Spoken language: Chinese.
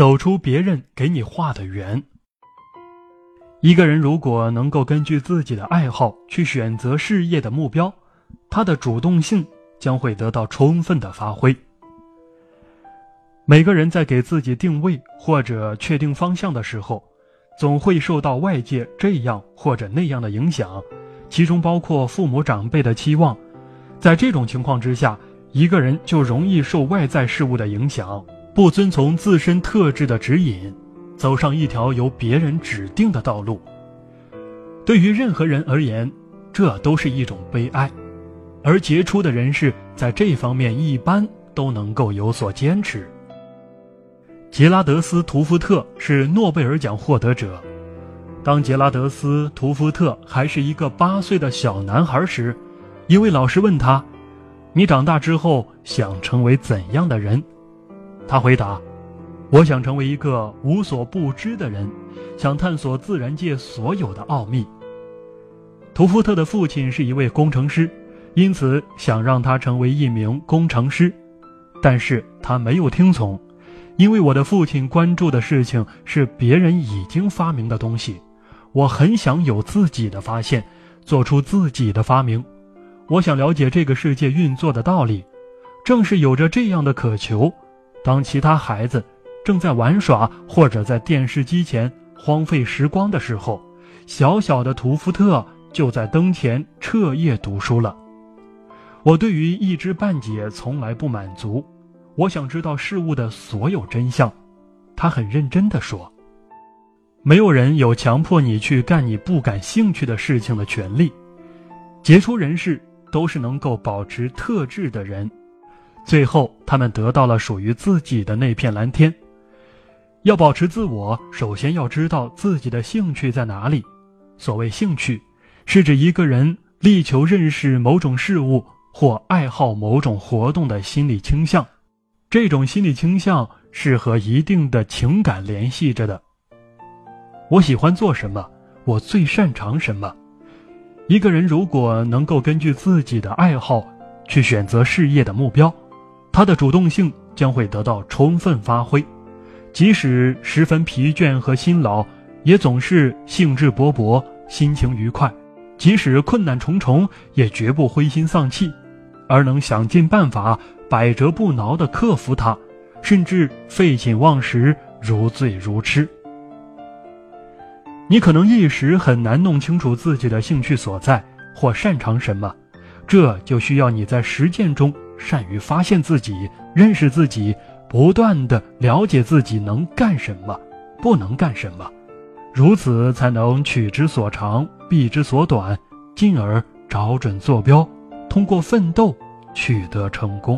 走出别人给你画的圆。一个人如果能够根据自己的爱好去选择事业的目标，他的主动性将会得到充分的发挥。每个人在给自己定位或者确定方向的时候，总会受到外界这样或者那样的影响，其中包括父母长辈的期望。在这种情况之下，一个人就容易受外在事物的影响，不遵从自身特质的指引。走上一条由别人指定的道路，对于任何人而言，这都是一种悲哀。而杰出的人士在这方面一般都能够有所坚持。杰拉德斯·图福特是诺贝尔奖获得者。当杰拉德斯·图福特还是一个八岁的小男孩时，一位老师问他：“你长大之后想成为怎样的人？”他回答。我想成为一个无所不知的人，想探索自然界所有的奥秘。图福特的父亲是一位工程师，因此想让他成为一名工程师，但是他没有听从，因为我的父亲关注的事情是别人已经发明的东西，我很想有自己的发现，做出自己的发明，我想了解这个世界运作的道理。正是有着这样的渴求，当其他孩子。正在玩耍或者在电视机前荒废时光的时候，小小的图福特就在灯前彻夜读书了。我对于一知半解从来不满足，我想知道事物的所有真相。他很认真地说：“没有人有强迫你去干你不感兴趣的事情的权利。杰出人士都是能够保持特质的人，最后他们得到了属于自己的那片蓝天。”要保持自我，首先要知道自己的兴趣在哪里。所谓兴趣，是指一个人力求认识某种事物或爱好某种活动的心理倾向。这种心理倾向是和一定的情感联系着的。我喜欢做什么？我最擅长什么？一个人如果能够根据自己的爱好去选择事业的目标，他的主动性将会得到充分发挥。即使十分疲倦和辛劳，也总是兴致勃勃、心情愉快；即使困难重重，也绝不灰心丧气，而能想尽办法、百折不挠地克服它，甚至废寝忘食、如醉如痴。你可能一时很难弄清楚自己的兴趣所在或擅长什么，这就需要你在实践中善于发现自己、认识自己。不断的了解自己能干什么，不能干什么，如此才能取之所长，避之所短，进而找准坐标，通过奋斗取得成功。